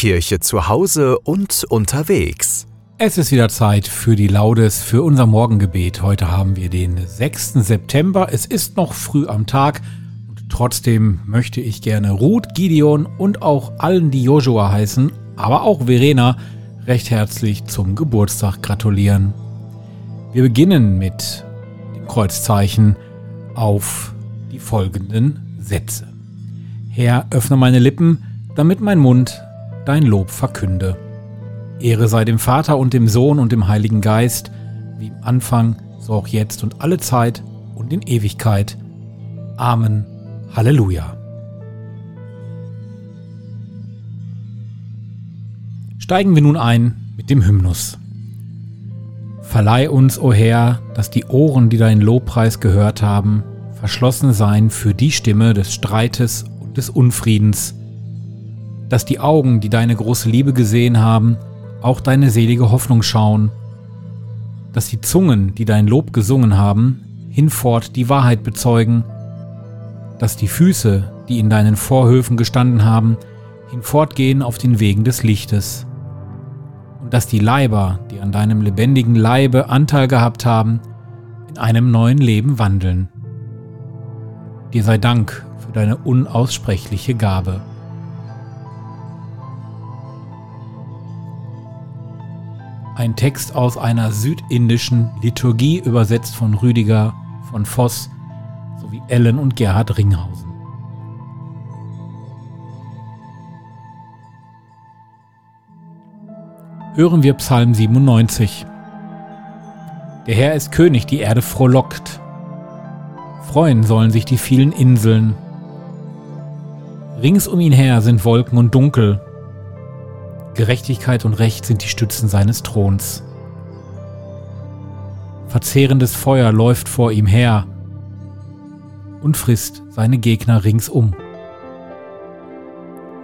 Kirche zu Hause und unterwegs. Es ist wieder Zeit für die Laudes, für unser Morgengebet. Heute haben wir den 6. September. Es ist noch früh am Tag und trotzdem möchte ich gerne Ruth, Gideon und auch allen, die Joshua heißen, aber auch Verena, recht herzlich zum Geburtstag gratulieren. Wir beginnen mit dem Kreuzzeichen auf die folgenden Sätze. Herr, öffne meine Lippen, damit mein Mund dein Lob verkünde. Ehre sei dem Vater und dem Sohn und dem Heiligen Geist, wie im Anfang, so auch jetzt und alle Zeit und in Ewigkeit. Amen. Halleluja. Steigen wir nun ein mit dem Hymnus. Verleih uns, o Herr, dass die Ohren, die deinen Lobpreis gehört haben, verschlossen seien für die Stimme des Streites und des Unfriedens, dass die Augen, die deine große Liebe gesehen haben, auch deine selige Hoffnung schauen, dass die Zungen, die dein Lob gesungen haben, hinfort die Wahrheit bezeugen, dass die Füße, die in deinen Vorhöfen gestanden haben, hinfortgehen auf den Wegen des Lichtes, und dass die Leiber, die an deinem lebendigen Leibe Anteil gehabt haben, in einem neuen Leben wandeln. Dir sei Dank für deine unaussprechliche Gabe. Ein Text aus einer südindischen Liturgie, übersetzt von Rüdiger von Voss sowie Ellen und Gerhard Ringhausen. Hören wir Psalm 97. Der Herr ist König, die Erde frohlockt. Freuen sollen sich die vielen Inseln. Rings um ihn her sind Wolken und Dunkel, Gerechtigkeit und Recht sind die Stützen seines Throns. Verzehrendes Feuer läuft vor ihm her und frisst seine Gegner ringsum.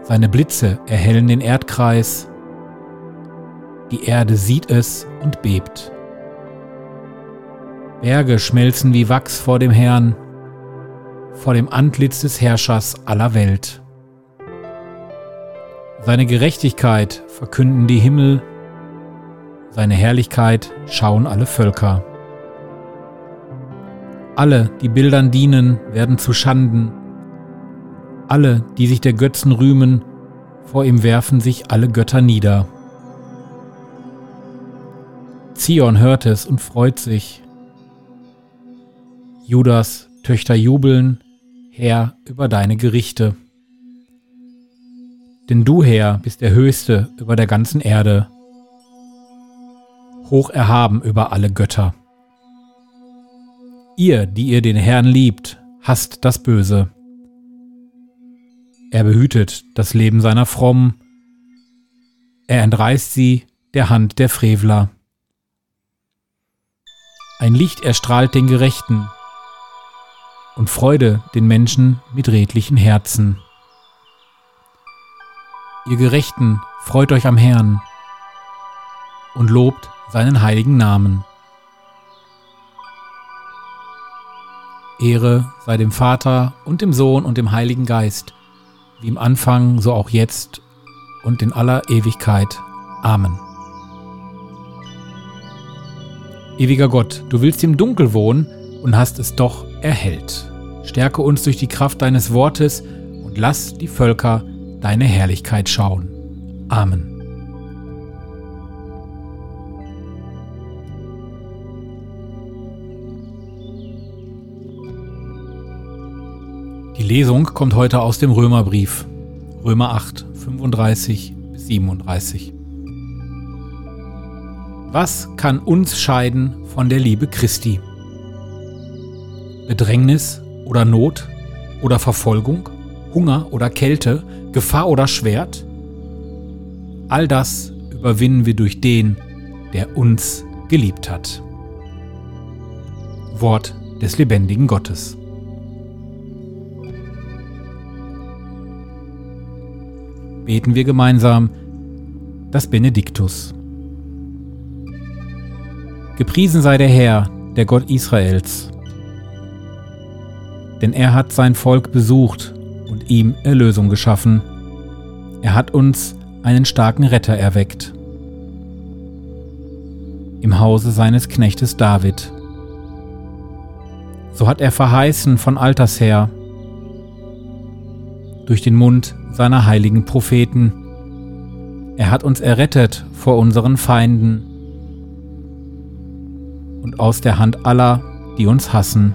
Seine Blitze erhellen den Erdkreis, die Erde sieht es und bebt. Berge schmelzen wie Wachs vor dem Herrn, vor dem Antlitz des Herrschers aller Welt. Seine Gerechtigkeit verkünden die Himmel, seine Herrlichkeit schauen alle Völker. Alle, die Bildern dienen, werden zu Schanden. Alle, die sich der Götzen rühmen, vor ihm werfen sich alle Götter nieder. Zion hört es und freut sich. Judas Töchter jubeln, Herr, über deine Gerichte. Denn du, Herr, bist der Höchste über der ganzen Erde, hoch erhaben über alle Götter. Ihr, die ihr den Herrn liebt, hasst das Böse. Er behütet das Leben seiner Frommen, er entreißt sie der Hand der Frevler. Ein Licht erstrahlt den Gerechten und Freude den Menschen mit redlichen Herzen. Ihr Gerechten, freut euch am Herrn und lobt seinen heiligen Namen. Ehre sei dem Vater und dem Sohn und dem Heiligen Geist, wie im Anfang, so auch jetzt und in aller Ewigkeit. Amen. Ewiger Gott, du willst im Dunkel wohnen und hast es doch erhellt. Stärke uns durch die Kraft deines Wortes und lass die Völker deine Herrlichkeit schauen. Amen. Die Lesung kommt heute aus dem Römerbrief, Römer 8, 35 bis 37. Was kann uns scheiden von der Liebe Christi? Bedrängnis oder Not oder Verfolgung, Hunger oder Kälte, Gefahr oder Schwert? All das überwinden wir durch den, der uns geliebt hat. Wort des lebendigen Gottes. Beten wir gemeinsam das Benediktus. Gepriesen sei der Herr, der Gott Israels. Denn er hat sein Volk besucht und ihm Erlösung geschaffen. Er hat uns einen starken Retter erweckt. Im Hause seines Knechtes David. So hat er verheißen von alters her, durch den Mund seiner heiligen Propheten. Er hat uns errettet vor unseren Feinden und aus der Hand aller, die uns hassen.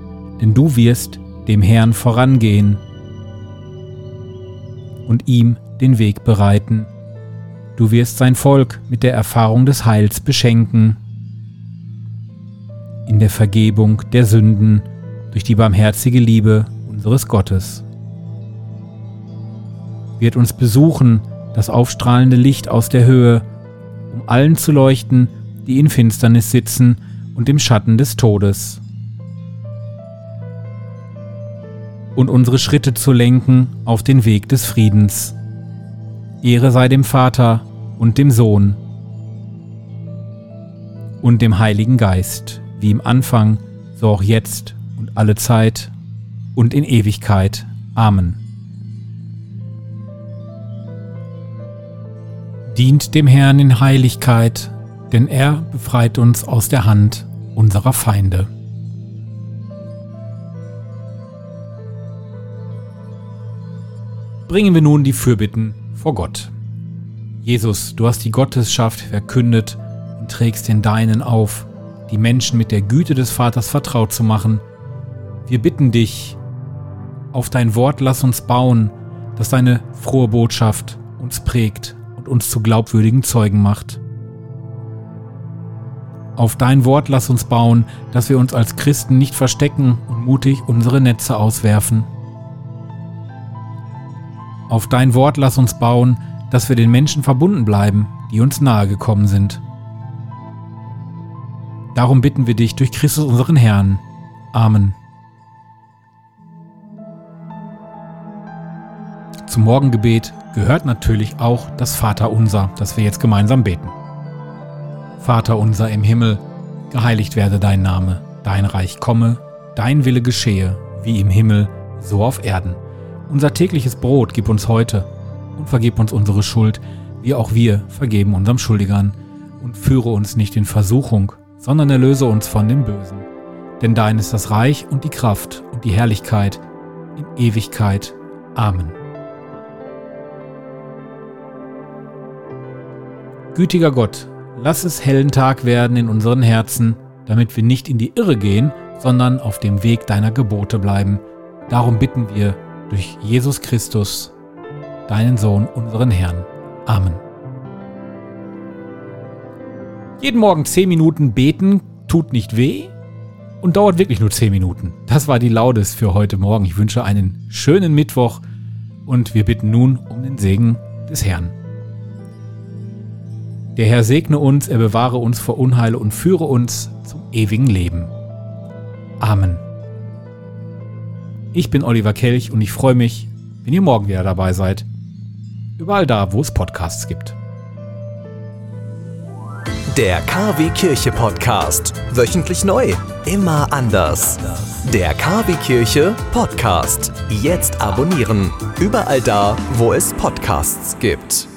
denn du wirst dem Herrn vorangehen und ihm den Weg bereiten. Du wirst sein Volk mit der Erfahrung des Heils beschenken, in der Vergebung der Sünden durch die barmherzige Liebe unseres Gottes. Wird uns besuchen das aufstrahlende Licht aus der Höhe, um allen zu leuchten, die in Finsternis sitzen und im Schatten des Todes. Und unsere Schritte zu lenken auf den Weg des Friedens. Ehre sei dem Vater und dem Sohn und dem Heiligen Geist, wie im Anfang, so auch jetzt und alle Zeit und in Ewigkeit. Amen. Dient dem Herrn in Heiligkeit, denn er befreit uns aus der Hand unserer Feinde. Bringen wir nun die Fürbitten vor Gott. Jesus, du hast die Gottesschaft verkündet und trägst den Deinen auf, die Menschen mit der Güte des Vaters vertraut zu machen. Wir bitten dich, auf dein Wort lass uns bauen, das deine frohe Botschaft uns prägt und uns zu glaubwürdigen Zeugen macht. Auf dein Wort lass uns bauen, dass wir uns als Christen nicht verstecken und mutig unsere Netze auswerfen. Auf dein Wort lass uns bauen, dass wir den Menschen verbunden bleiben, die uns nahe gekommen sind. Darum bitten wir dich durch Christus unseren Herrn. Amen. Zum Morgengebet gehört natürlich auch das Vaterunser, das wir jetzt gemeinsam beten. Vater unser im Himmel, geheiligt werde dein Name, dein Reich komme, dein Wille geschehe, wie im Himmel, so auf Erden. Unser tägliches Brot gib uns heute und vergib uns unsere Schuld, wie auch wir vergeben unserem Schuldigern. Und führe uns nicht in Versuchung, sondern erlöse uns von dem Bösen. Denn dein ist das Reich und die Kraft und die Herrlichkeit in Ewigkeit. Amen. Gütiger Gott, lass es hellen Tag werden in unseren Herzen, damit wir nicht in die Irre gehen, sondern auf dem Weg deiner Gebote bleiben. Darum bitten wir durch Jesus Christus, deinen Sohn, unseren Herrn. Amen. Jeden Morgen 10 Minuten beten tut nicht weh und dauert wirklich nur 10 Minuten. Das war die Laudes für heute Morgen. Ich wünsche einen schönen Mittwoch und wir bitten nun um den Segen des Herrn. Der Herr segne uns, er bewahre uns vor Unheil und führe uns zum ewigen Leben. Amen. Ich bin Oliver Kelch und ich freue mich, wenn ihr morgen wieder dabei seid. Überall da, wo es Podcasts gibt. Der KW Kirche Podcast. Wöchentlich neu. Immer anders. Der KW Kirche Podcast. Jetzt abonnieren. Überall da, wo es Podcasts gibt.